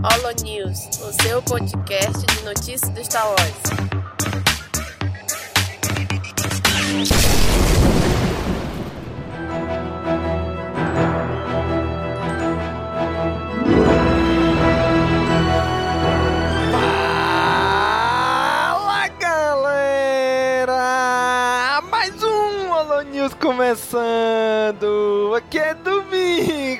Holo News, o seu podcast de notícias do Star Wars. Fala galera! Mais um Holo News começando! Aqui é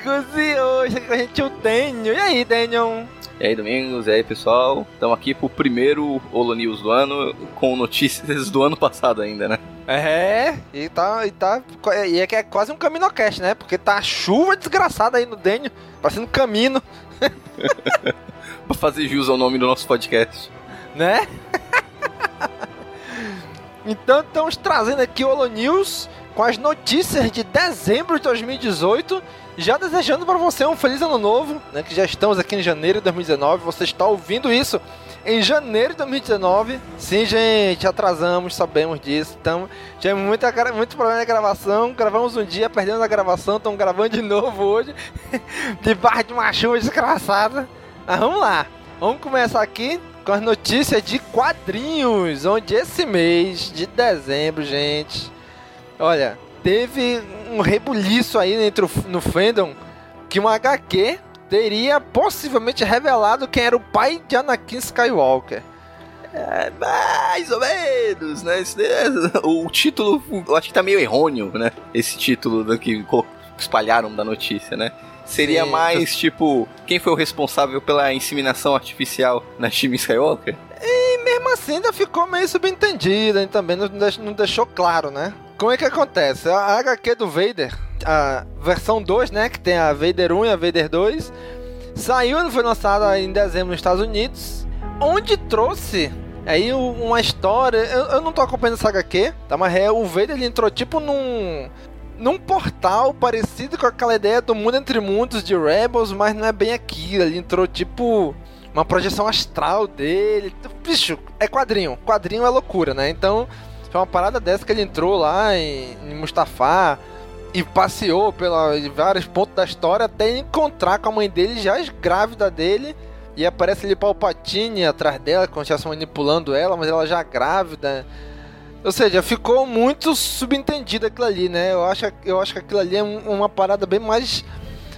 Domingos e hoje a gente o Daniel. E aí, Daniel? E aí, Domingos, e aí, pessoal? Estamos aqui pro primeiro Holo News do ano, com notícias do ano passado ainda, né? É, e tá, e tá. E é que é quase um caminocast, né? Porque tá chuva desgraçada aí no Daniel, parecendo camino, pra fazer jus ao nome do nosso podcast. né? então estamos trazendo aqui o Holo News com as notícias de dezembro de 2018. Já desejando para você um feliz ano novo, né? Que já estamos aqui em janeiro de 2019. Você está ouvindo isso em janeiro de 2019. Sim, gente, atrasamos, sabemos disso. Tamo, tivemos muita, muito problema na gravação. Gravamos um dia, perdemos a gravação. Estamos gravando de novo hoje. Debaixo de uma chuva desgraçada. Mas vamos lá. Vamos começar aqui com as notícias de quadrinhos. Onde esse mês de dezembro, gente. Olha, teve um rebuliço aí entre o, no fandom que um HQ teria possivelmente revelado quem era o pai de Anakin Skywalker. É, mais ou menos, né? Esse- O título, eu acho que tá meio errôneo, né? Esse título do que espalharam da notícia, né? Seria Sim. mais, tipo, quem foi o responsável pela inseminação artificial na Team Skywalker? E mesmo assim ainda ficou meio subentendido, e também não deixou claro, né? Como é que acontece? A HQ do Vader, a versão 2, né? Que tem a Vader 1 e a Vader 2, saiu, foi lançada em dezembro nos Estados Unidos, onde trouxe aí uma história. Eu, eu não tô acompanhando essa HQ, tá? Mas é, o Vader ele entrou tipo num. Num portal parecido com aquela ideia do mundo entre mundos de Rebels, mas não é bem aquilo. Ele entrou tipo uma projeção astral dele. Bicho, é quadrinho. Quadrinho é loucura, né? Então, foi uma parada dessa que ele entrou lá em, em e passeou pela, vários pontos da história até encontrar com a mãe dele já grávida dele. E aparece ali Palpatine atrás dela, como se estivesse manipulando ela, mas ela já grávida. Ou seja, ficou muito subentendido aquilo ali, né? Eu acho, eu acho que aquilo ali é um- uma parada bem mais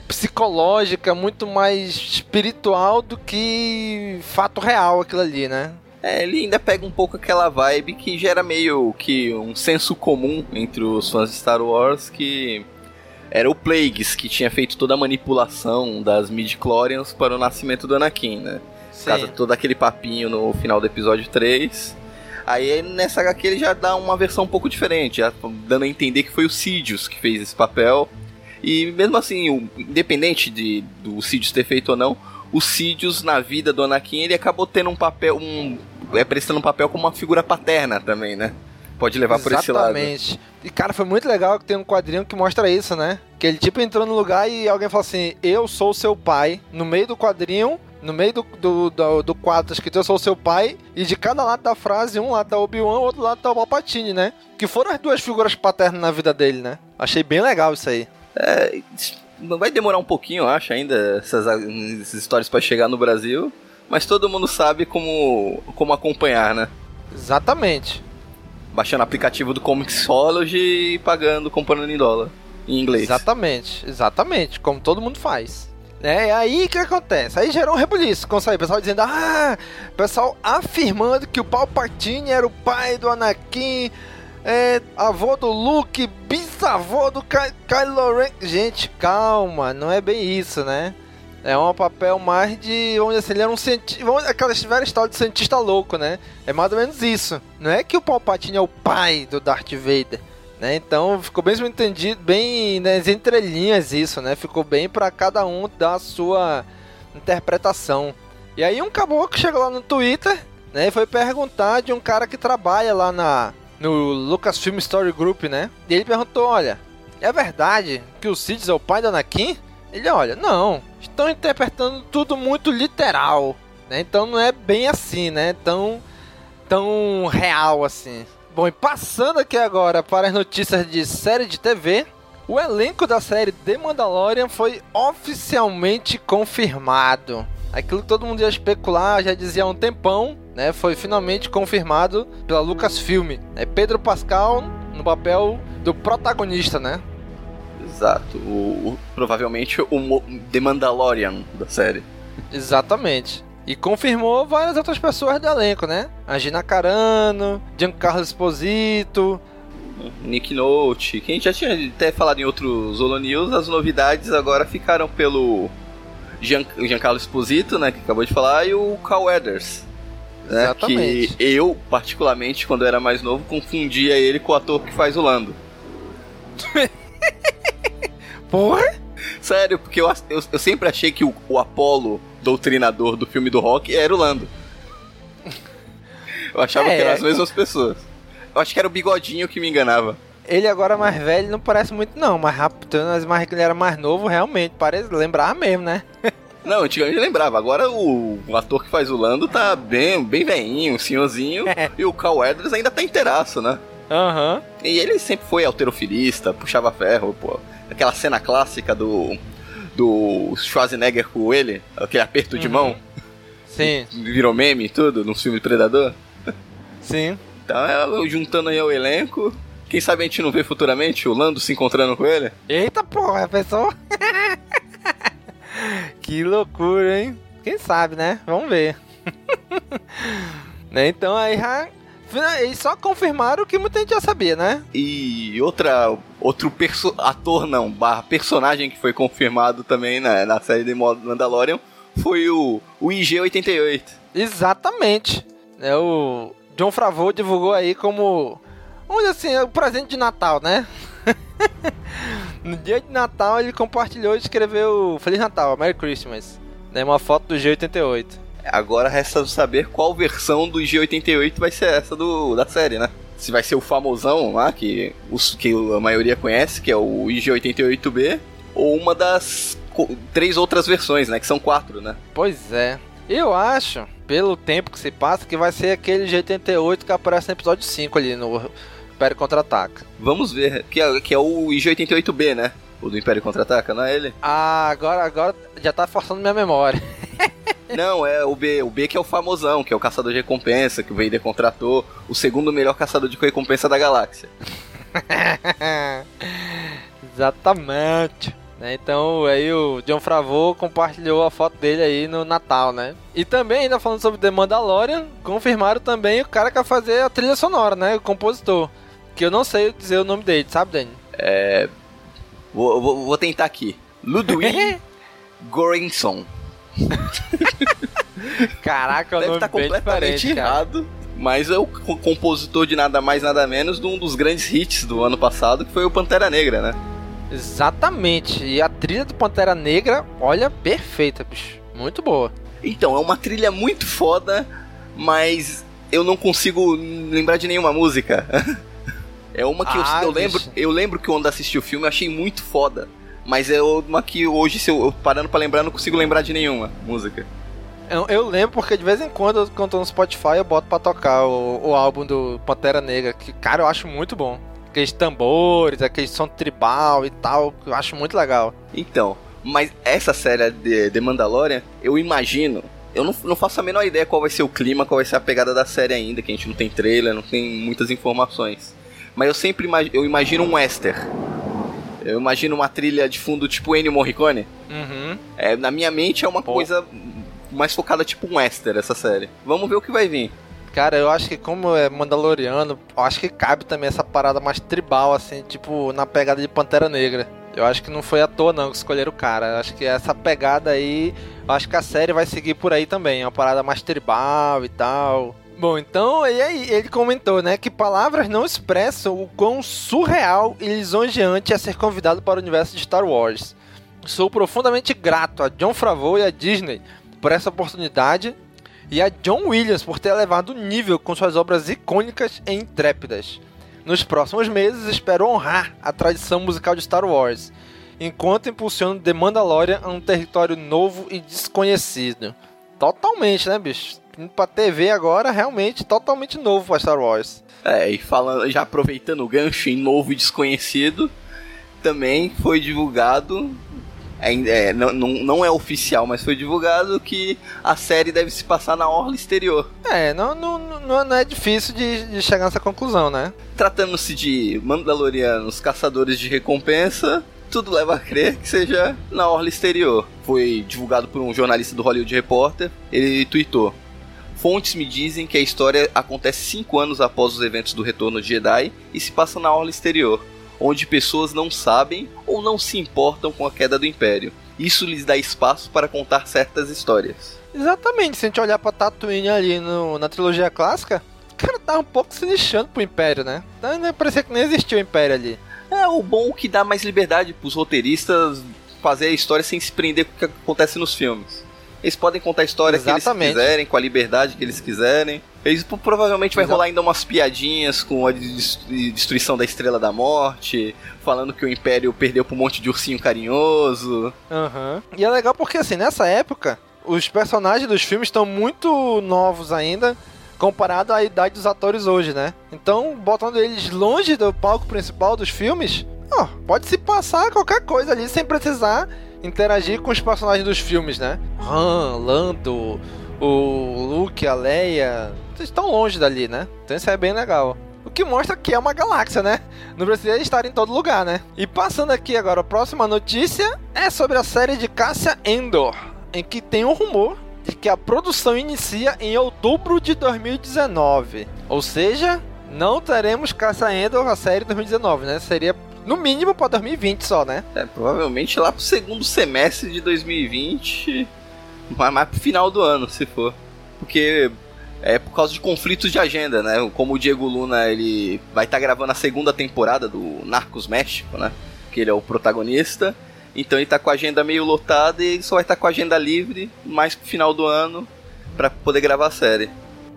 psicológica, muito mais espiritual do que fato real aquilo ali, né? É, ele ainda pega um pouco aquela vibe que gera meio que um senso comum entre os fãs de Star Wars que era o Plagueis que tinha feito toda a manipulação das midi-chlorians para o nascimento do Anakin, né? Causa de todo aquele papinho no final do episódio 3. Aí nessa HQ ele já dá uma versão um pouco diferente, já dando a entender que foi o Sidious que fez esse papel. E mesmo assim, o- independente de, do Sidious ter feito ou não, o Sidious na vida do Anakin ele acabou tendo um papel, um, é prestando um papel como uma figura paterna também, né? Pode levar por esse lado. Exatamente. E cara, foi muito legal que tem um quadrinho que mostra isso, né? Que ele tipo entrou no lugar e alguém falou assim: Eu sou seu pai. No meio do quadrinho, no meio do, do, do, do quadro escrito Eu sou seu pai. E de cada lado da frase, um lado tá Obi-Wan, outro lado tá o Palpatine, né? Que foram as duas figuras paternas na vida dele, né? Achei bem legal isso aí. É, vai demorar um pouquinho, eu acho, ainda essas, essas histórias para chegar no Brasil, mas todo mundo sabe como, como acompanhar, né? Exatamente. Baixando o aplicativo do Comixology e pagando, comprando em dólar, em inglês. Exatamente, exatamente, como todo mundo faz. Né? E aí o que acontece? Aí gerou um rebuliço, com isso aí, o pessoal dizendo, ah, pessoal afirmando que o Palpatine era o pai do Anakin, é, avô do Luke, bisavô do Ky Kylo Ren. Gente, calma, não é bem isso, né? É um papel mais de, vamos dizer assim, ele era um cientista, vamos, aquela velha história de cientista louco, né? É mais ou menos isso. Não é que o Palpatine é o pai do Darth Vader. Né? Então ficou bem entendido, bem nas entrelinhas isso, né? Ficou bem para cada um dar a sua interpretação. E aí um caboclo chegou lá no Twitter, né? E foi perguntar de um cara que trabalha lá na no Lucasfilm Story Group, né? E ele perguntou, olha, é verdade que o Sidious é o pai do Anakin? Ele, olha, não, estão interpretando tudo muito literal, né? Então não é bem assim, né? Tão, tão real assim. Bom, e passando aqui agora para as notícias de série de TV, o elenco da série The Mandalorian foi oficialmente confirmado. Aquilo que todo mundo ia especular, já dizia há um tempão, né? Foi finalmente confirmado pela Lucasfilm. É Pedro Pascal no papel do protagonista, né? Exato. O, o- provavelmente o The Mandalorian da série. Exatamente. E confirmou várias outras pessoas do elenco, né? A Gina Carano, Giancarlo Esposito. Nick Note, que a gente já tinha até falado em outros Holo News, as novidades agora ficaram pelo Gian, Giancarlo Esposito, né, que acabou de falar, e o Carl Weathers. Né, Exatamente. Que eu, particularmente, quando eu era mais novo, confundia ele com o ator que faz o Lando. Porra! Sério, porque eu, eu, eu sempre achei que o, o Apollo, doutrinador do filme do rock, era o Lando. Eu achava É. que eram as mesmas pessoas. Eu acho que era o bigodinho que me enganava. Ele agora mais velho não parece muito não, mas rápido, mas mais que ele era mais novo, realmente, parece lembrar mesmo, né? Não, antigamente eu lembrava. Agora o, o ator que faz o Lando tá bem, bem veinho, senhorzinho. e o Carl Weathers ainda tá inteiraço, né? Aham. E ele sempre foi alterofilista, puxava ferro, pô. Aquela cena clássica do. Do Schwarzenegger com ele, aquele aperto de Uhum. mão, Sim, virou meme e tudo, no filme Predador. sim. Então, é, juntando aí o elenco, quem sabe a gente não vê futuramente o Lando se encontrando com ele? Eita porra, pessoal. que loucura, hein? Quem sabe, né? Vamos ver. né? Então aí já. E só confirmaram o que muita gente já sabia, né? E outra, outro perso ator não, barra personagem que foi confirmado também na, na série de Mandalorian foi o, o IG-88. Exatamente. É, o John Favreau divulgou aí como, vamos assim, o presente de Natal, né? no dia de Natal ele compartilhou e escreveu Feliz Natal, Merry Christmas. Né, uma foto do G88. Agora resta saber qual versão do IG-88 vai ser essa do, da série, né? Se vai ser o famosão lá, que, os, que a maioria conhece, que é o IG-88B, ou uma das três outras versões, né? Que são quatro, né? Pois é. Eu acho, pelo tempo que se passa, que vai ser aquele G88 que aparece no episódio 5 ali no Império Contra-Ataca. Vamos ver, que é, que é o IG-88B, né? O do Império Contra-Ataca, não é ele? Ah, agora, agora já tá forçando minha memória. Não, é o B. O B que é o famosão, que é o caçador de recompensa, que o Vader contratou, o segundo melhor caçador de recompensa da galáxia. Exatamente. Né, Então aí o John Favreau compartilhou a foto dele aí no Natal, né? E também, ainda falando sobre The Mandalorian, confirmaram também o cara que vai fazer a trilha sonora, né? O compositor. Que eu não sei dizer o nome dele, sabe, Dani? Vou, vou, vou tentar aqui. Ludwig Göransson. Caraca, é um Deve nome estar bem completamente cara. errado. Mas é o co- compositor de nada mais, nada menos de um dos grandes hits do ano passado, que foi o Pantera Negra, né? Exatamente. E a trilha do Pantera Negra, olha, perfeita, bicho. Muito boa. Então, é uma trilha muito foda, mas eu não consigo lembrar de nenhuma música. é uma que eu- Ah, eu, lembro, bicho. eu lembro que quando assisti o filme eu achei muito foda. Mas é uma que hoje, se eu, eu parando pra lembrar, eu não consigo lembrar de nenhuma música. Eu, eu lembro porque de vez em quando, eu- quando eu tô no Spotify, eu boto pra tocar o, o álbum do Pantera Negra, que, cara, eu acho muito bom. Aqueles tambores, aquele som tribal e tal, que eu acho muito legal. Então, mas essa série de, de Mandalorian, eu imagino. Eu não, não faço a menor ideia qual vai ser o clima, qual vai ser a pegada da série ainda, que a gente não tem trailer, não tem muitas informações. Mas eu sempre imagi- eu imagino um western. Eu imagino uma trilha de fundo tipo Ennio Morricone. Uhum. É, na minha mente é uma Pô. coisa mais focada tipo um western essa série. Vamos ver o que vai vir. Cara, eu acho que como é Mandaloriano, eu acho que cabe também essa parada mais tribal, assim, tipo, na pegada de Pantera Negra. Eu acho que não foi à toa não que escolheram o cara. Eu acho que essa pegada aí, eu acho que a série vai seguir por aí também, uma parada mais tribal e tal. Bom, então, e aí ele comentou, né, que palavras não expressam o quão surreal e lisonjeante é ser convidado para o universo de Star Wars. Sou profundamente grato a John Favreau e a Disney por essa oportunidade e a John Williams por ter elevado o nível com suas obras icônicas e intrépidas. Nos próximos meses, espero honrar a tradição musical de Star Wars, enquanto impulsiono The Mandalorian a um território novo e desconhecido. Totalmente, né, bicho? Pra TV agora, realmente totalmente novo pra Star Wars. É, e falando, já aproveitando o gancho em novo e desconhecido, também foi divulgado é, não, não, não, é oficial, mas foi divulgado que a série deve se passar na orla exterior. É, não, não, não, não é difícil de, de chegar nessa conclusão, né? Tratando-se de Mandalorianos caçadores de recompensa, tudo leva a crer que seja na orla exterior. Foi divulgado por um jornalista do Hollywood Reporter. Ele tweetou: Fontes me dizem que a história acontece cinco anos após os eventos do Retorno de Jedi e se passa na orla exterior onde pessoas não sabem ou não se importam com a queda do Império. Isso lhes dá espaço para contar certas histórias. Exatamente, se a gente olhar pra Tatooine ali no, na trilogia clássica, o cara tá um pouco se lixando pro Império, né? Parecia que nem existia o Império ali. É o bom que dá mais liberdade pros roteiristas fazer a história sem se prender com o que acontece nos filmes. Eles podem contar a história Exatamente. que eles quiserem, com a liberdade que eles quiserem. Eles provavelmente vai Exato. rolar ainda umas piadinhas com a destruição da Estrela da Morte, falando que o Império perdeu pra um monte de ursinho carinhoso. Uhum. E é legal porque, assim, nessa época, os personagens dos filmes estão muito novos ainda, comparado à idade dos atores hoje, né? Então, botando eles longe do palco principal dos filmes, ó, pode se passar qualquer coisa ali sem precisar interagir com os personagens dos filmes, né? Han, Lando, o Luke, a Leia, estão longe dali, né? Então isso é bem legal. O que mostra que é uma galáxia, né? Não precisa estar em todo lugar, né? E passando aqui agora, a próxima notícia é sobre a série de Cássia Endor, em que tem um rumor de que a produção inicia em outubro de 2019. Ou seja, não teremos Cássia Endor a série 2019, né? Seria no mínimo para 2020 só, né? É, provavelmente lá pro segundo semestre de 2020, mas mais pro final do ano, se for. Porque é por causa de conflitos de agenda, né? Como o Diego Luna ele vai estar tá gravando a segunda temporada do Narcos México, né? Que ele é o protagonista. Então ele tá com a agenda meio lotada e só vai estar tá com a agenda livre mais pro final do ano para poder gravar a série.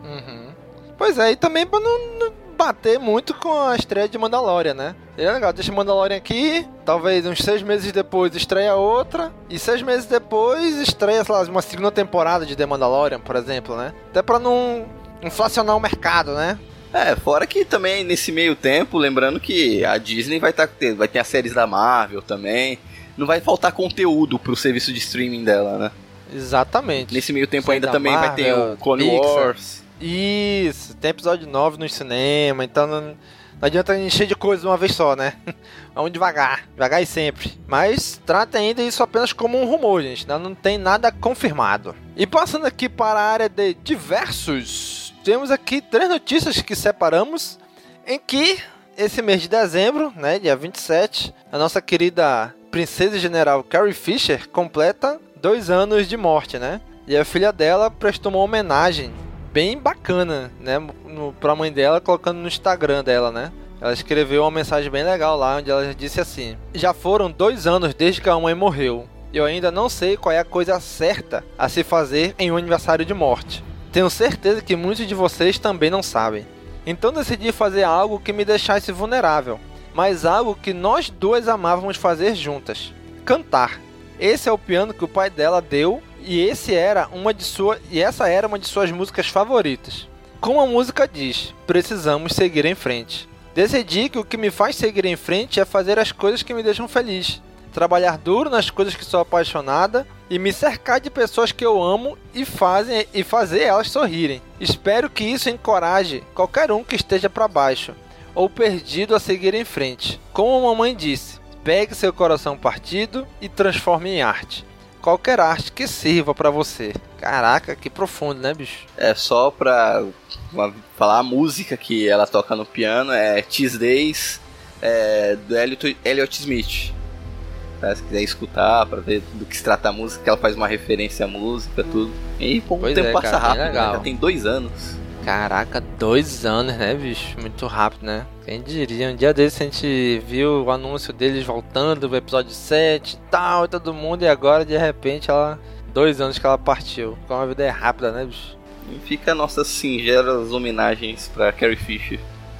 Uhum. Pois é, e também pra não, não bater muito com a estreia de Mandalorian, né? é legal, deixa Mandalorian aqui, talvez uns seis meses depois estreia outra, e seis meses depois estreia, sei lá, uma segunda temporada de The Mandalorian, por exemplo, né? Até pra não inflacionar o mercado, né? É, fora que também nesse meio tempo, lembrando que a Disney vai, tá, vai ter as séries da Marvel também, não vai faltar conteúdo pro serviço de streaming dela, né? Exatamente. Nesse meio tempo ainda também Marvel, vai ter o Clone Pixar. Wars. Isso, tem episódio 9 no cinema, então não, não adianta encher de coisa de uma vez só, né? Vamos devagar, devagar e sempre. Mas trata ainda isso apenas como um rumor, gente, ainda não tem nada confirmado. E passando aqui para a área de diversos, temos aqui três notícias que separamos em que esse mês de dezembro, né, dia 27, a nossa querida princesa general Carrie Fisher completa dois anos de morte, né? E a filha dela prestou uma homenagem bem bacana, né? No, pra mãe dela, colocando no Instagram dela, né? Ela escreveu uma mensagem bem legal lá, onde ela disse assim: Já foram dois anos desde que a mãe morreu. Eu ainda não sei qual é a coisa certa a se fazer em um aniversário de morte. Tenho certeza que muitos de vocês também não sabem. Então decidi fazer algo que me deixasse vulnerável, mas algo que nós duas amávamos fazer juntas: cantar. Esse é o piano que o pai dela deu e esse era uma de sua e essa era uma de suas músicas favoritas. Como a música diz, precisamos seguir em frente. Decidi que o que me faz seguir em frente é fazer as coisas que me deixam feliz, trabalhar duro nas coisas que sou apaixonada e me cercar de pessoas que eu amo e fazem e fazer elas sorrirem. Espero que isso encoraje qualquer um que esteja para baixo ou perdido a seguir em frente. Como a mamãe disse, pegue seu coração partido e transforme em arte qualquer arte que sirva para você. Caraca, que profundo, né, bicho? É só pra falar a música que ela toca no piano, é Tease Days, é, do Elliot, Elliot Smith. Tá? Se quiser escutar pra ver do que se trata a música, que ela faz uma referência à música, tudo. E pô, o tempo é, passa cara, rápido, né? já tem dois anos. Caraca, dois anos, né, bicho? Muito rápido, né? Quem diria? Um dia desse a gente viu o anúncio deles voltando pro episódio 7 e tal, e todo mundo, e agora de repente ela. Dois anos que ela partiu. Como a vida é rápida, né, bicho? E fica nossas singelas homenagens para Carrie Fisher.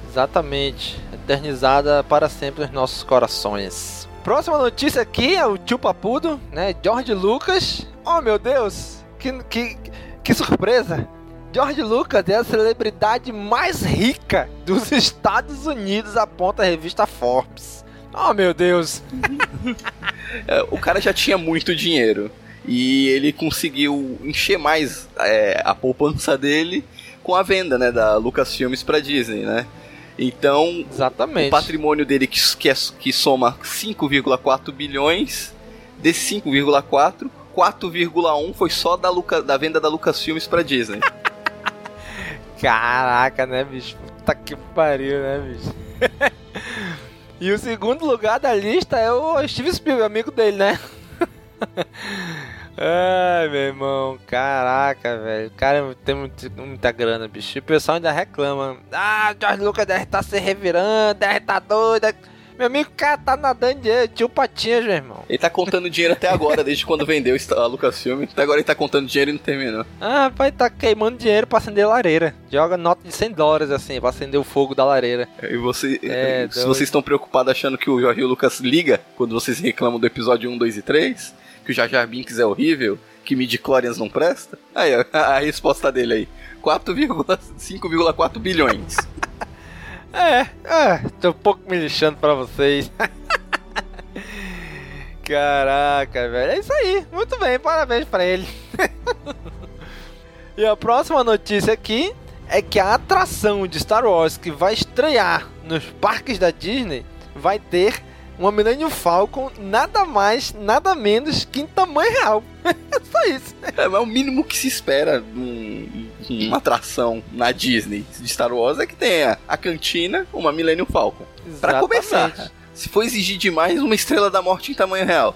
Exatamente. Eternizada para sempre nos nossos corações. Próxima notícia aqui é o tio Papudo, né? George Lucas. Oh meu Deus! Que, que, que surpresa! George Lucas é a celebridade mais rica dos Estados Unidos, aponta a revista Forbes. Oh, meu Deus. É, o cara já tinha muito dinheiro. E ele conseguiu encher mais é, a poupança dele com a venda, né, da Lucasfilmes pra Disney, né? Então, Exatamente. o patrimônio dele que, que, é- que soma 5,4 bilhões, desse 5,4, 4,1 foi só da, Luca, da venda da Lucasfilmes pra Disney. Caraca, né, bicho? Puta que pariu, né, bicho? e o segundo lugar da lista é o Steve Spielberg, amigo dele, né? Ai, meu irmão, caraca, velho. O cara tem muito- muita grana, bicho. E o pessoal ainda reclama. Ah, George Lucas deve estar se revirando, deve estar doido. Meu amigo, cara tá nadando dinheiro, tio Patinhas, meu irmão. Ele tá contando dinheiro até agora, desde quando vendeu a Lucasfilm. Até agora ele tá contando dinheiro e não terminou. Ah, rapaz, tá queimando dinheiro pra acender lareira. Joga nota de 100 dólares, assim, pra acender o fogo da lareira. E você, É, se doido. vocês estão preocupados achando que o Jorge Lucas liga quando vocês reclamam do episódio 1, 2 e 3, que o Jar Jar Binks é horrível, que midi-chlorians não presta, aí a, a resposta dele aí, 4,5,4 bilhões. É, é, tô um pouco me lixando pra vocês. Caraca, velho. É isso aí. Muito bem, parabéns pra ele. e a próxima notícia aqui é que a atração de Star Wars que vai estrear nos parques da Disney vai ter uma Millennium Falcon nada mais, nada menos que em tamanho real. É só isso. É, mas o mínimo que se espera num- numa atração na Disney de Star Wars é que tenha a cantina, uma Millennium Falcon. Pra começar, se for exigir demais, uma Estrela da Morte em tamanho real.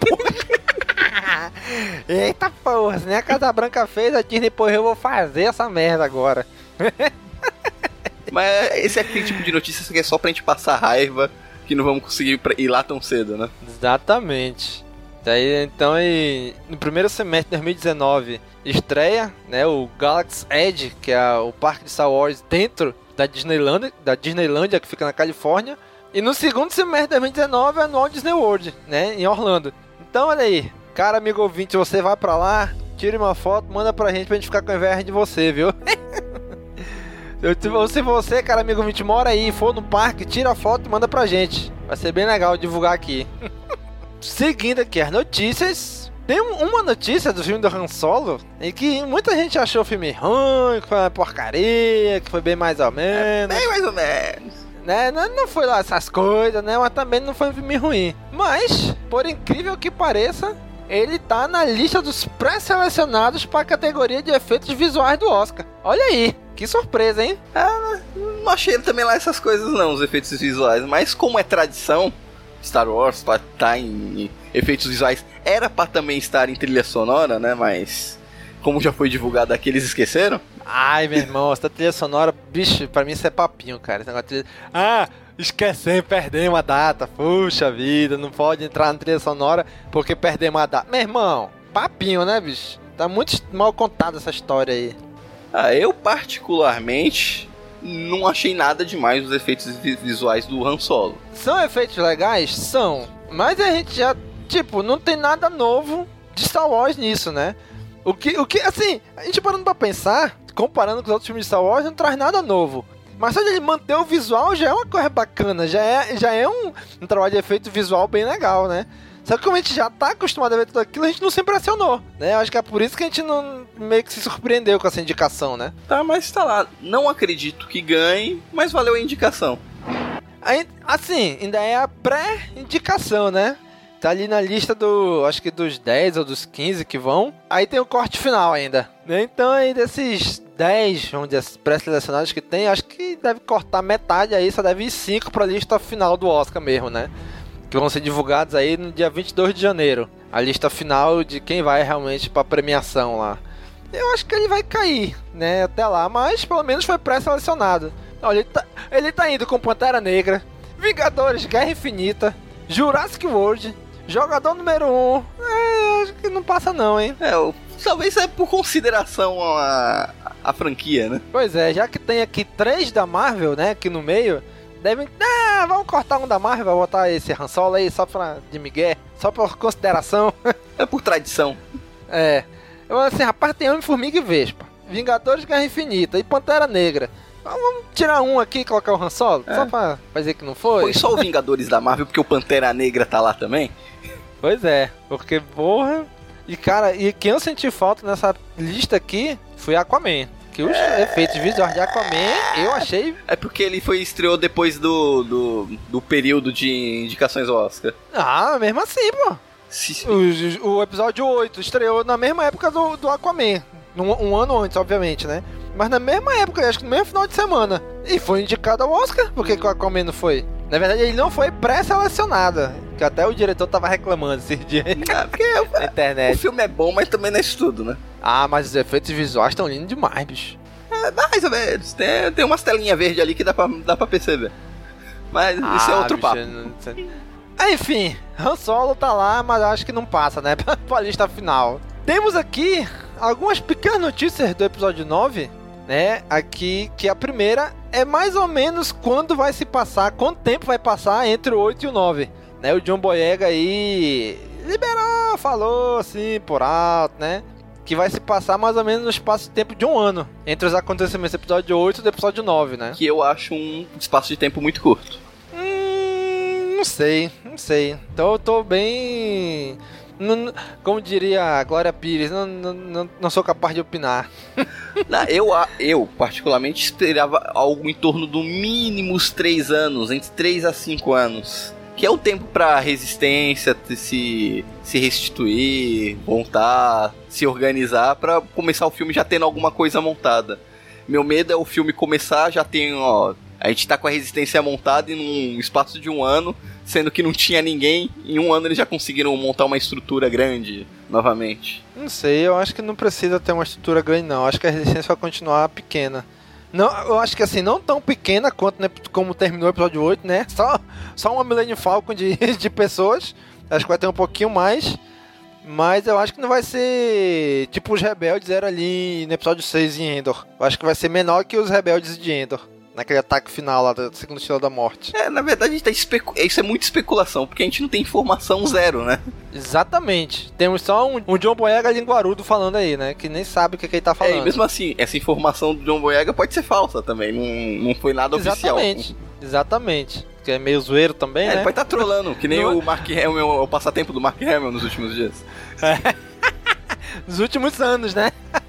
Eita porra, se nem a Casa Branca fez, a Disney, porra, eu vou fazer essa merda agora. Mas esse é aquele tipo de notícia que é só pra gente passar raiva, que não vamos conseguir ir lá tão cedo, né? Exatamente. Daí, então, e no primeiro semestre de 2019, estreia né, o Galaxy Edge, que é o parque de Star Wars dentro da Disneyland, da Disneylandia, que fica na Califórnia. E no segundo semestre de 2019 é no Walt Disney World, né, em Orlando. Então, olha aí, cara amigo ouvinte, você vai pra lá, tire uma foto, manda pra gente pra gente ficar com inveja de você, viu? Se- Se você, cara amigo ouvinte, mora aí, for no parque, tira a foto e manda pra gente. Vai ser bem legal divulgar aqui. Seguindo aqui as notícias. Tem um- uma notícia do filme do Han Solo em que muita gente achou o filme ruim, que foi uma porcaria, que foi bem mais ou menos. Bem mais ou menos. né? Não, não foi lá essas coisas, né? Mas também não foi um filme ruim. Mas, por incrível que pareça, ele tá na lista dos pré-selecionados para a categoria de efeitos visuais do Oscar. Olha aí, que surpresa, hein? Não achei também lá essas coisas não, os efeitos visuais. Mas como é tradição, Star Wars pra estar em efeitos visuais, era pra também estar em trilha sonora, né? Mas como já foi divulgado aqui, eles esqueceram. Ai, meu irmão, essa trilha sonora, bicho, pra mim isso é papinho, cara. Esse negócio de. Ah, esquecemos, perdemos a data. Puxa vida, não pode entrar na trilha sonora porque perdemos a data. Meu irmão, papinho, né, bicho? Tá muito mal contada essa história aí. Ah, eu particularmente não achei nada demais os efeitos vi- visuais do Han Solo. São efeitos legais? São. Mas a gente já, tipo, não tem nada novo de Star Wars nisso, né? O que, o que assim, a gente parando pra pensar, comparando com os outros filmes de Star Wars, não traz nada novo. Mas só de ele manter o visual já é uma coisa bacana, já é, já é um, um trabalho de efeito visual bem legal, né? Só que como a gente já tá acostumado a ver tudo aquilo, a gente não se impressionou, né? Eu acho que é por isso que a gente não meio que se surpreendeu com essa indicação, né? Tá, mas tá lá. Não acredito que ganhe, mas valeu a indicação. Aí, assim, ainda é a pré-indicação, né? Tá ali na lista do, acho que dos 10 ou dos 15 que vão. Aí tem o corte final ainda. né? Então aí desses 10, vamos dizer, pré-selecionados que tem, acho que deve cortar metade aí, só deve ir 5 pra lista final do Oscar mesmo, né? Que vão ser divulgados aí no dia 22 de janeiro. A lista final de quem vai realmente pra premiação lá. Eu acho que ele vai cair, né, até lá, mas pelo menos foi pré-selecionado. Olha, ele tá, ele tá indo com Pantera Negra, Vingadores, Guerra Infinita, Jurassic World, Jogador número 1. Um. É, acho que não passa não, hein? É, talvez é por consideração a, a franquia, né? Pois é, já que tem aqui três da Marvel, né, aqui no meio, devem... Ah, vamos cortar um da Marvel, botar esse Han Solo aí só pra... de Miguel, só por consideração. É por tradição. É. Eu assim, rapaz, tem Homem-Formiga e Vespa. Vingadores Guerra Infinita e Pantera Negra. Vamos tirar um aqui e colocar o Han Solo? É. Só pra, dizer que não foi? Foi só o Vingadores da Marvel, porque o Pantera Negra tá lá também. Pois é, porque porra. E cara, e quem eu senti falta nessa lista aqui foi Aquaman. Que os efeitos visuais de Aquaman eu achei. É porque ele foi estreou depois do, do, do período de indicações ao Oscar. Ah, mesmo assim, pô. Se- O, o episódio 8 estreou na mesma época do, do Aquaman. Um, um ano antes, obviamente, né? Mas na mesma época, acho que no mesmo final de semana. E foi indicado ao Oscar. Por que, que o Aquaman não foi? Na verdade, ele não foi pré-selecionado. Que até o diretor tava reclamando esses dias Ah, porque na o internet. filme é bom, mas também não é tudo, né? Ah, mas os efeitos visuais estão lindos demais, bicho. É, mais ou menos. Tem, tem umas telinhas verdes ali que dá pra, dá pra perceber. Mas isso é Ah, outro bicho, papo. não. Ah, Enfim, Han Solo tá lá, mas acho que não passa, né? pra lista final. Temos aqui algumas pequenas notícias do episódio 9, né? Aqui, que a primeira é mais ou menos quando vai se passar, quanto tempo vai passar entre o 8 e o 9. Né? O John Boyega aí liberou, falou assim, por alto, né? Que vai se passar mais ou menos no espaço de tempo de um ano. Entre os acontecimentos do episódio 8 e do episódio 9, né? Que eu acho um espaço de tempo muito curto. Hum, não sei, não sei. Então eu tô bem. não- como diria a Glória Pires, não, não, não, sou capaz de opinar. Não, eu, eu, particularmente, esperava algo em torno do mínimo uns 3 anos, entre 3 a 5 anos. Que é o tempo pra resistência se, se restituir, montar, se organizar, pra começar o filme já tendo alguma coisa montada. Meu medo é o filme começar, já tem, ó. A gente tá com a resistência montada em um espaço de um ano, sendo que não tinha ninguém. Em um ano eles já conseguiram montar uma estrutura grande novamente. Não sei, eu acho que não precisa ter uma estrutura grande, não. Eu acho que a resistência vai continuar pequena. Não, eu acho que assim, não tão pequena quanto né, como terminou o episódio 8, né? Só, só uma Millennium Falcon de, de pessoas. Acho que vai ter um pouquinho mais. Mas eu acho que não vai ser tipo os rebeldes eram ali no episódio 6 em Endor. Eu acho que vai ser menor que os rebeldes de Endor. Naquele ataque final lá da segunda estrela da morte. É, na verdade, a gente tá especu... isso é muito especulação, porque a gente não tem informação zero, né? Exatamente. Temos só um, um John Boyega linguarudo falando aí, né? Que nem sabe o que, que ele tá É, falando. e mesmo assim, essa informação do John Boyega pode ser falsa também, não, não foi nada oficial. Exatamente. Exatamente. Que é meio zoeiro também, É, né? ele pode estar trolando, que nem o Mark Hamill, o passatempo do Mark Hamill nos últimos dias. Nos últimos anos, né?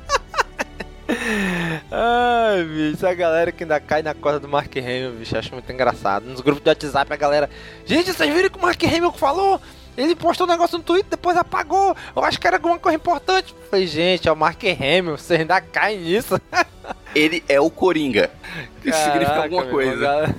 Ai, bicho, a galera que ainda cai na corda do Mark Hamill, bicho, acho muito engraçado. Nos grupos de WhatsApp, a galera. Gente, vocês viram que o Mark Hamill falou? Ele postou um negócio no Twitter, depois apagou. Eu acho que era alguma coisa importante. Falei, gente, é o Mark Hamill, vocês ainda caem nisso. Ele é o Coringa. Isso significa alguma coisa. irmão,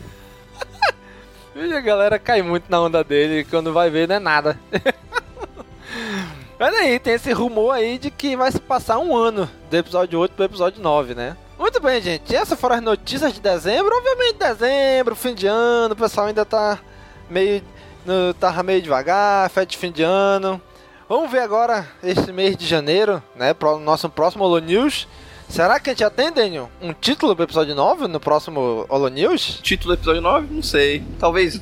Vixe, a galera cai muito na onda dele, quando vai ver não é nada. Olha aí, tem esse rumor aí de que vai se passar um ano do episódio 8 pro episódio 9, né? Muito bem, gente. Essas foram as notícias de dezembro. Obviamente, dezembro, fim de ano, o pessoal ainda tá meio. No, tava meio devagar, festa de fim de ano. Vamos ver agora esse mês de janeiro, né? Pro nosso próximo Holo News. Será que a gente já tem, Daniel, um título pro episódio 9 no próximo Holo News? Título do episódio 9, não sei. Talvez.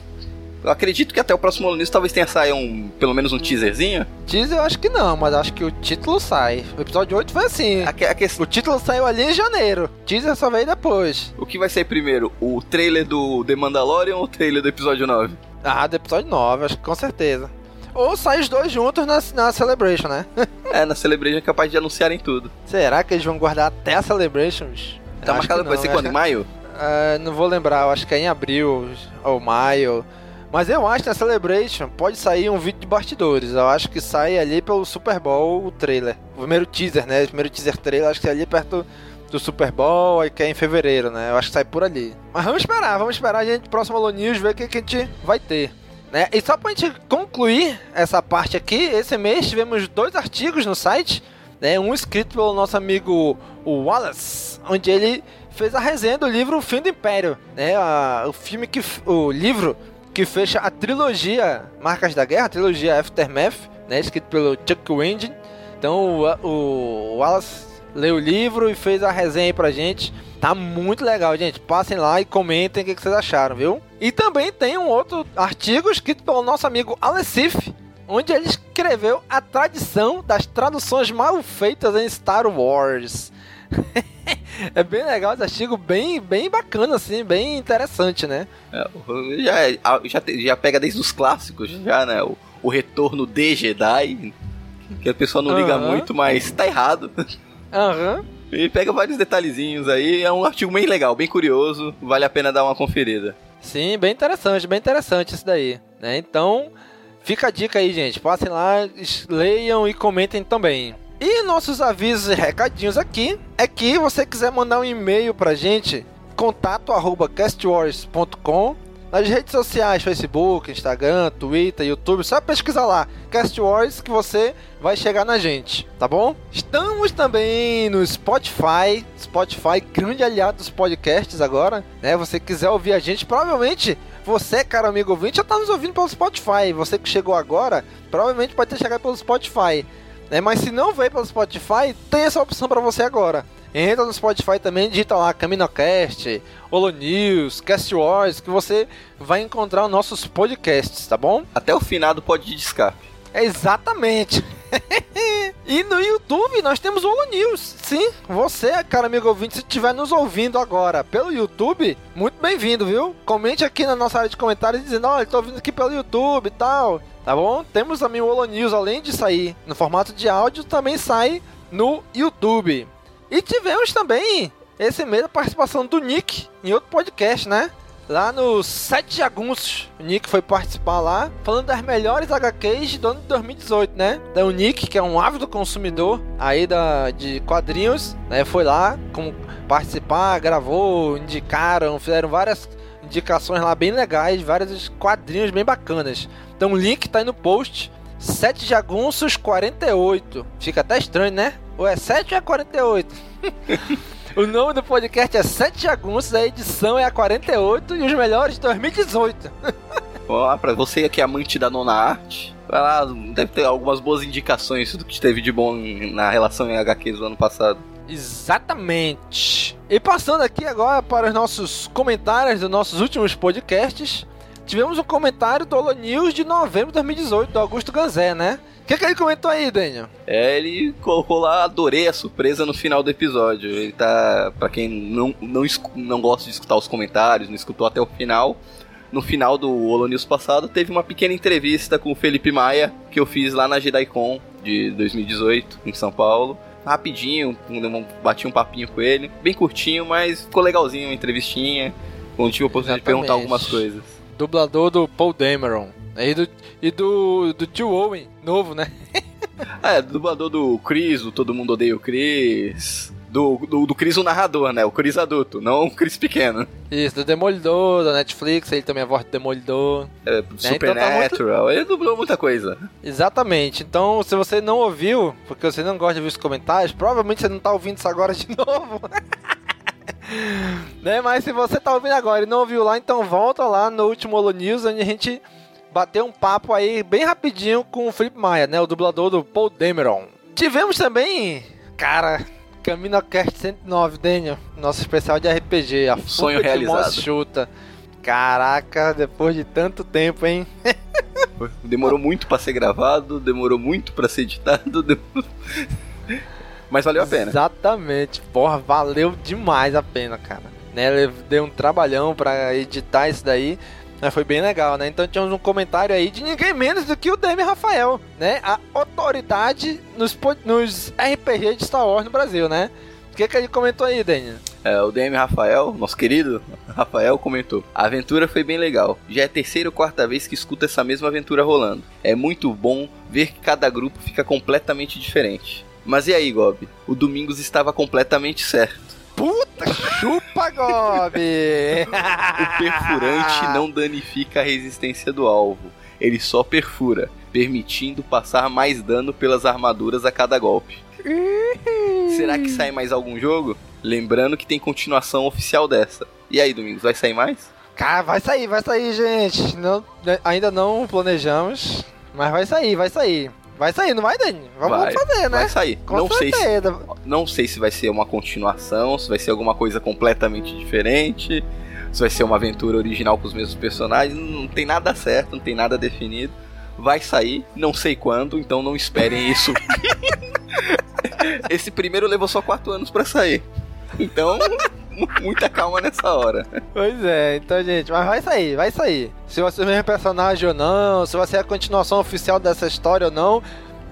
Eu acredito que até o próximo Holo News talvez tenha saído um, pelo menos um teaserzinho. Teaser eu acho que não, mas acho que o título sai. O episódio 8 foi assim. A, que- a questão. O título saiu ali em janeiro. Teaser só veio depois. O que vai sair primeiro? O trailer do The Mandalorian ou o trailer do episódio 9? Ah, do episódio 9, acho que com certeza. Ou sai os dois juntos na, na Celebration, né? É, na Celebration é capaz de anunciarem tudo. Será que eles vão guardar até a Celebration? Tá marcado pra ser eu quando? Em maio? Ah, não vou lembrar, eu acho que é em abril ou maio. Mas eu acho que na Celebration pode sair um vídeo de bastidores. Eu acho que sai ali pelo Super Bowl o trailer. O primeiro teaser, né? O primeiro teaser trailer, acho que é ali perto do Super Bowl, aí que é em fevereiro, né? Eu acho que sai por ali. Mas vamos esperar, vamos esperar a gente, próximo Alô News, ver o que, que a gente vai ter. Né? E só pra gente concluir essa parte aqui, esse mês tivemos dois artigos no site, né? Um escrito pelo nosso amigo Wallace, onde ele fez a resenha do livro O Fim do Império, né? A- o filme que o livro que fecha a trilogia Marcas da Guerra, a trilogia Aftermath, né? Escrito pelo Chuck Wendig. Então o, o Wallace leu o livro e fez a resenha aí pra gente. Tá muito legal, gente. Passem lá e comentem o que que vocês acharam, viu? E também tem um outro artigo escrito pelo nosso amigo Alessif, onde ele escreveu a tradição das traduções mal feitas em Star Wars. é bem legal esse artigo, bem, bem bacana, assim, bem interessante, né? É, já, já, já pega desde os clássicos, já, né? O, o retorno de Jedi, que a pessoa não liga muito, mas tá errado. Aham. E pega vários detalhezinhos aí, é um artigo bem legal, bem curioso, vale a pena dar uma conferida. Sim, bem interessante, bem interessante isso daí. Né? Então, fica a dica aí, gente. Passem lá, leiam e comentem também. E nossos avisos e recadinhos aqui é que você quiser mandar um e-mail pra gente, contato arroba castwars.com nas redes sociais, Facebook, Instagram, Twitter, YouTube, só pesquisar lá, Cast Wars, que você vai chegar na gente, tá bom? Estamos também no Spotify, Spotify, grande aliado dos podcasts agora, né? Você quiser ouvir a gente, provavelmente você, cara amigo ouvinte, já tá nos ouvindo pelo Spotify. Você que chegou agora, provavelmente pode ter chegado pelo Spotify. Né? Mas se não veio pelo Spotify, tem essa opção para você agora. Entra no Spotify também, digita lá CaminoCast, Holo News, Cast Wars, que você vai encontrar os nossos podcasts, tá bom? Até o finado pode de escape. É exatamente. e no YouTube nós temos o Holo News. Sim, você, cara amigo ouvinte, se estiver nos ouvindo agora pelo YouTube, muito bem-vindo, viu? Comente aqui na nossa área de comentários dizendo, olha, tô ouvindo aqui pelo YouTube e tal. Tá bom? Temos também o Holo News, além de sair no formato de áudio, também sai no YouTube. E tivemos também esse a participação do Nick em outro podcast, né? Lá no Sete Jagunços. O Nick foi participar lá, falando das melhores HQs do ano de 2018, né? Então o Nick, que é um ávido consumidor aí da, de quadrinhos, né? Foi lá como participar, gravou, indicaram, fizeram várias indicações lá bem legais, vários quadrinhos bem bacanas. Então o link tá aí no post. 7 Jagunços 48. Fica até estranho, né? Ou é 7 ou é 48? o nome do podcast é 7 Jagunços, a edição é a 48 e os melhores de 2018. Ó, pra você que é amante da nona arte, vai lá, deve ter algumas boas indicações do que teve de bom na relação em HQs do ano passado. Exatamente. E passando aqui agora para os nossos comentários dos nossos últimos podcasts, tivemos um comentário do Holo News de novembro de 2018, do Augusto Ganzé, né? O que, que ele comentou aí, Daniel? É, ele colocou lá, adorei a surpresa no final do episódio. Ele tá, pra quem não, não, não gosta de escutar os comentários, não escutou até o final, no final do Holo News passado teve uma pequena entrevista com o Felipe Maia, que eu fiz lá na JediCon de 2018, em São Paulo. Rapidinho, bati um papinho com ele, bem curtinho, mas ficou legalzinho a entrevistinha. Onde tive a oportunidade de perguntar Exatamente. algumas coisas. Dublador do Paul Dameron. E do, e do, do tio Owen, novo, né? É, dublador do Chris, do Todo Mundo Odeia o Chris. Do, do, do Chris o narrador, né? O Chris adulto, não o Chris pequeno. Isso, do Demolidor, da Netflix, ele também é a voz do Demolidor. É, Supernatural, ele dublou muita coisa. Exatamente. Então, se você não ouviu, porque você não gosta de ouvir os comentários, provavelmente você não tá ouvindo isso agora de novo. né? Mas se você tá ouvindo agora e não ouviu lá, então volta lá no último Holo News, onde a gente bateu um papo aí bem rapidinho com o Felipe Maia, né? O dublador do Paul Dameron. Tivemos também, cara, CaminoCast 109, Daniel, nosso especial de RPG, a sonho realizado. Chuta. Caraca, depois de tanto tempo, hein? Demorou muito pra ser gravado, demorou muito pra ser editado, dem- mas valeu a pena. Exatamente. Porra, valeu demais a pena, cara. Né, deu um trabalhão pra editar isso daí. Mas foi bem legal, né? Então tínhamos um comentário aí de ninguém menos do que o Demi Rafael, né? A autoridade nos, nos RPG de Star Wars no Brasil, né? O que, que ele comentou aí, Daniel? É, o DM Rafael, nosso querido Rafael, comentou: A aventura foi bem legal. Já é a terceira ou quarta vez que escuto essa mesma aventura rolando. É muito bom ver que cada grupo fica completamente diferente. Mas e aí, Gob? O Domingos estava completamente certo. Puta, chupa, Gob! O perfurante não danifica a resistência do alvo. Ele só perfura, permitindo passar mais dano pelas armaduras a cada golpe. Será que sai mais algum jogo? Lembrando que tem continuação oficial dessa. E aí, Domingos, vai sair mais? Cara, vai sair, vai sair, gente. Não, ainda não planejamos, mas vai sair, vai sair. Vai sair, não vai, Dani? Vamos Vai, fazer, né? Vai sair. Com não sei, se, certeza. não sei se vai ser uma continuação, se vai ser alguma coisa completamente diferente, se vai ser uma aventura original com os mesmos personagens. Não tem nada certo, não tem nada definido. Vai sair, não sei quando, então não esperem isso. Esse primeiro levou só 4 anos pra sair. Então, muita calma nessa hora. Pois é, então, gente, mas vai sair, vai sair. Se vai ser o mesmo personagem ou não, se vai ser a continuação oficial dessa história ou não,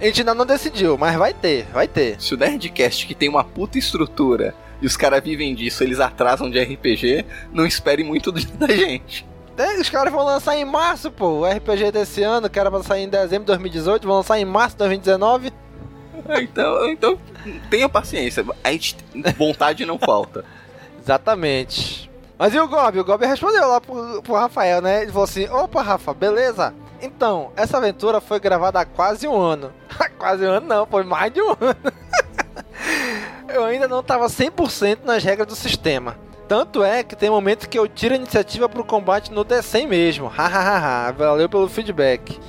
a gente ainda não decidiu, mas vai ter, vai ter. Se o Nerdcast, que tem uma puta estrutura, e os caras vivem disso, eles atrasam de RPG, não espere muito da gente. É, os caras vão lançar em março, pô. O RPG desse ano, que era pra sair em dezembro de 2018, vão lançar em março de 2019. Então, então tenha paciência. A gente, vontade não falta. Exatamente. Mas e o Gob? O Gob respondeu lá pro, pro Rafael, né? Ele falou assim: opa, Rafa, beleza? Então, essa aventura foi gravada há quase um ano. quase um ano não, foi mais de um ano. eu ainda não estava 100% nas regras do sistema. Tanto é que tem momentos que eu tiro a iniciativa pro combate no D100 mesmo. Hahaha, valeu pelo feedback.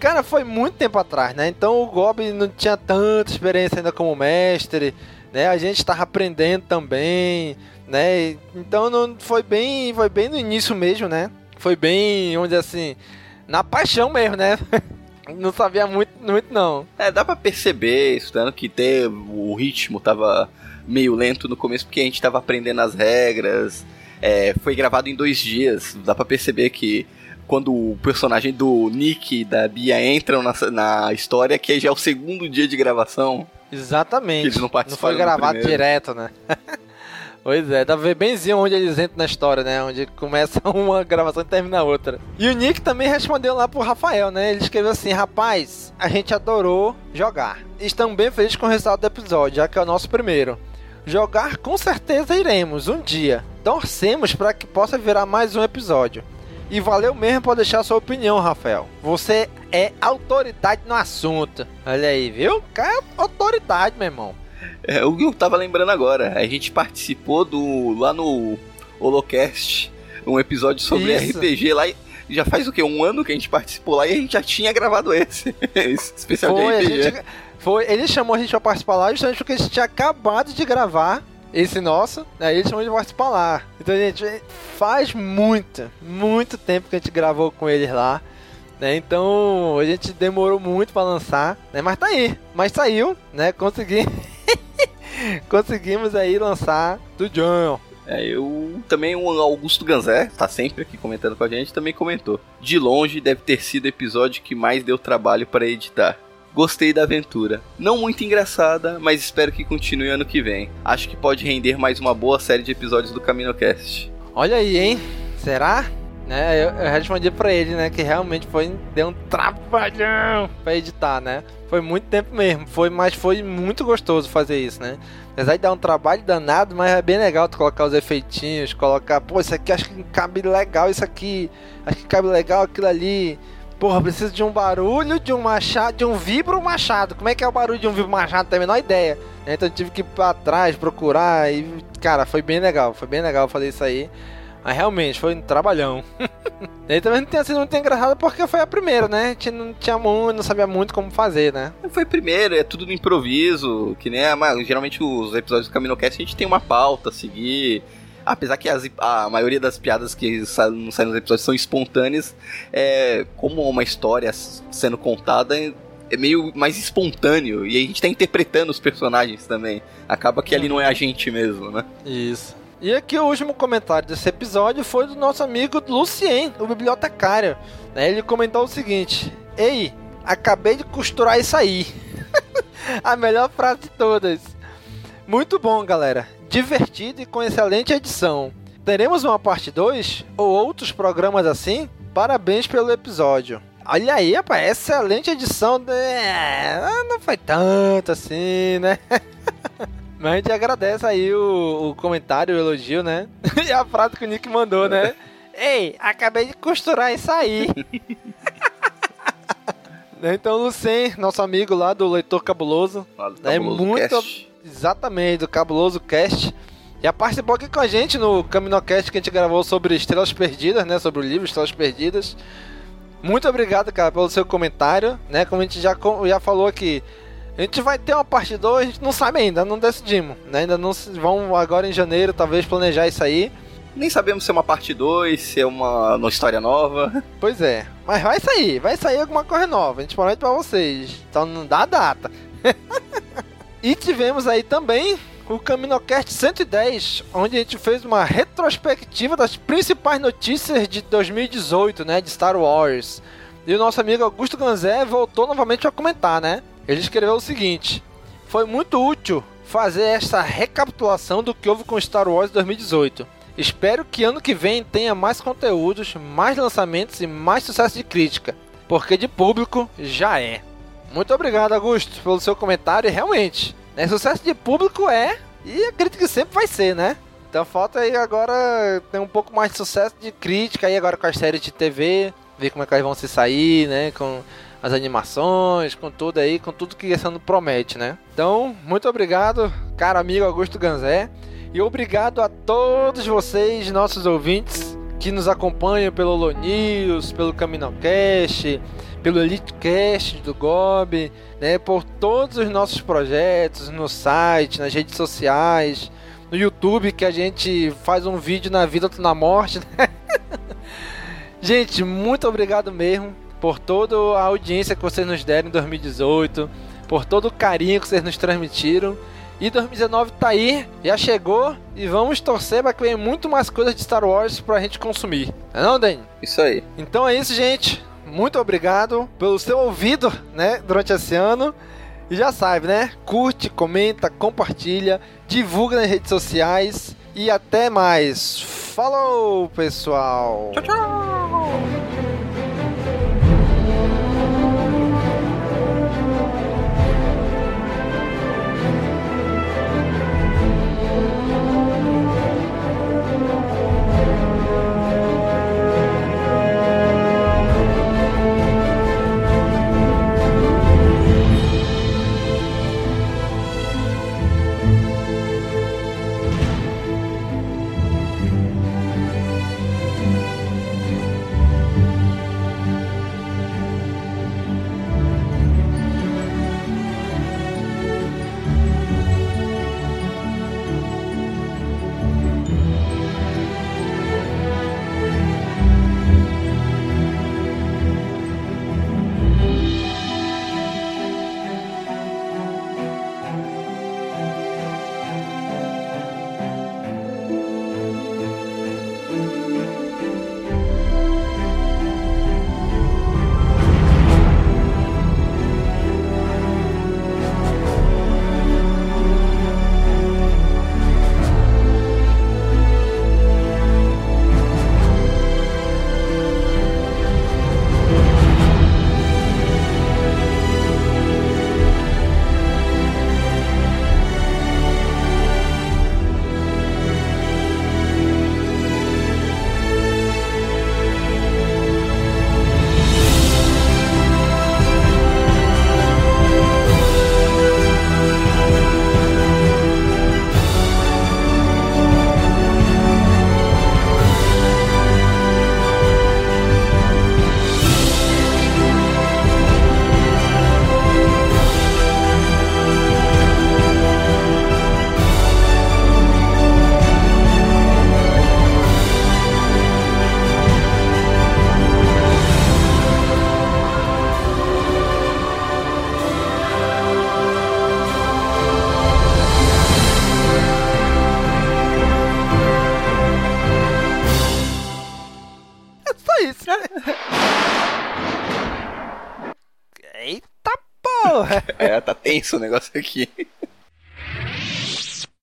Cara, foi muito tempo atrás, né? Então o Gob não tinha tanta experiência ainda como mestre, né? A gente estava aprendendo também, né? Então não foi bem, foi bem no início mesmo, né? Foi bem, dizer assim, na paixão mesmo, né? não sabia muito, muito não. É, dá para perceber, estudando que ter o ritmo tava meio lento no começo porque a gente tava aprendendo as regras. É, foi gravado em dois dias. Dá para perceber que quando o personagem do Nick e da Bia entram na, na história, que já é o segundo dia de gravação. Exatamente. Eles não, não foi gravado direto, né? Pois é, dá pra ver benzinho onde eles entram na história, né? Onde começa uma gravação e termina outra. E o Nick também respondeu lá pro Rafael, né? Ele escreveu assim: Rapaz, a gente adorou jogar. Estamos bem felizes com o resultado do episódio, já que é o nosso primeiro. Jogar com certeza iremos um dia. Torcemos para que possa virar mais um episódio. E valeu mesmo por deixar sua opinião, Rafael. Você é autoridade no assunto. Olha aí, viu? Cara, é autoridade, meu irmão. É, o que eu tava lembrando agora, a gente participou do lá no Holocast, um episódio sobre Isso. RPG lá. Já faz o que? Um ano que a gente participou lá e a gente já tinha gravado esse, esse especial Foi, de RPG. Gente, foi, ele chamou a gente pra participar lá justamente porque a gente tinha acabado de gravar esse nosso, aí ele chamou de participar lá. Então, gente, faz muito, muito tempo que a gente gravou com eles lá. Né? Então a gente demorou muito para lançar, né? Mas tá aí, mas saiu, né? Consegui, conseguimos aí lançar do John. É, eu também o Augusto Ganzé, tá sempre aqui comentando com a gente, também comentou. De longe deve ter sido o episódio que mais deu trabalho para editar. Gostei da aventura. Não muito engraçada, mas espero que continue ano que vem. Acho que pode render mais uma boa série de episódios do CaminoCast. Olha aí, hein? Será? Né, eu, eu respondi pra ele, né, que realmente foi deu um trabalhão pra editar, né? Foi muito tempo mesmo, foi, mas foi muito gostoso fazer isso, né? Apesar de dar um trabalho danado, mas é bem legal tu colocar os efeitinhos, colocar, pô, isso aqui acho que cabe legal, isso aqui acho que cabe legal aquilo ali. Porra, preciso de um barulho, de um machado, de um vibro machado. Como é que é o barulho de um vibro machado? Tenho a menor ideia. Então tive que ir pra trás, procurar e. Cara, foi bem legal, foi bem legal fazer isso aí. Mas realmente, foi um trabalhão. e também não tinha sido muito engraçado porque foi a primeira, né? A gente não tinha muito, não sabia muito como fazer, né? Foi primeiro, é tudo no improviso, que nem a, geralmente os episódios do CaminoCast a gente tem uma pauta a seguir. Apesar que as, a maioria das piadas que saem, saem nos episódios são espontâneas, é, como uma história sendo contada é meio mais espontâneo e a gente tá interpretando os personagens também. Acaba que ali não é a gente mesmo, né? Isso. E aqui o último comentário desse episódio foi do nosso amigo Lucien, o bibliotecário. Ele comentou o seguinte: Ei, acabei de costurar isso aí. a melhor frase de todas. Muito bom, galera divertido e com excelente edição. Teremos uma parte 2 ou outros programas assim? Parabéns pelo episódio. Olha aí, rapaz, excelente edição. De... É, não foi tanto assim, né? Mas a gente agradece aí o, o comentário, o elogio, né? e a frase que o Nick mandou, né? Ei, acabei de costurar isso aí. então, Lucien, nosso amigo lá do Leitor Cabuloso, é muito. Cast. Exatamente, do Cabuloso Cast. Já participou aqui com a gente no CaminoCast que a gente gravou sobre Estrelas Perdidas, né? Sobre o livro Estrelas Perdidas. Muito obrigado, cara, pelo seu comentário, né? Como a gente já, já falou aqui, a gente vai ter uma parte 2, a gente não sabe ainda, não decidimos, né? Ainda não vão agora em janeiro, talvez planejar isso aí. Nem sabemos se é uma parte 2, se é uma, uma história nova. Pois é, mas vai sair, vai sair alguma coisa nova, a gente promete pra vocês. Então não dá data. E tivemos aí também o CaminoCast 110, onde a gente fez uma retrospectiva das principais notícias de 2018, né, de Star Wars. E o nosso amigo Augusto Ganzé voltou novamente a comentar, né? Ele escreveu o seguinte: Foi muito útil fazer esta recapitulação do que houve com Star Wars 2018. Espero que ano que vem tenha mais conteúdos, mais lançamentos e mais sucesso de crítica, porque de público já é. Muito obrigado, Augusto, pelo seu comentário. E realmente, né, sucesso de público é e a crítica sempre vai ser, né? Então falta aí agora ter um pouco mais de sucesso de crítica aí agora com as séries de TV, ver como é que elas vão se sair, né? Com as animações, com tudo aí, com tudo que esse ano promete, né? Então, muito obrigado, cara amigo Augusto Ganzé. E obrigado a todos vocês, nossos ouvintes, que nos acompanham pelo Lo News, pelo CaminoCast, pelo EliteCast do Gob, né, por todos os nossos projetos no site, nas redes sociais, no YouTube, que a gente faz um vídeo na vida ou na morte. Né? gente, muito obrigado mesmo por toda a audiência que vocês nos deram em 2018, por todo o carinho que vocês nos transmitiram. E 2019 tá aí, já chegou e vamos torcer para que venha muito mais coisas de Star Wars pra gente consumir. Não é não, Dani? Isso aí. Então é isso, gente. Muito obrigado pelo seu ouvido, né, durante esse ano. E já sabe, né? Curte, comenta, compartilha, divulga nas redes sociais e até mais. Falou, pessoal. Tchau, tchau. Tenso o negócio aqui.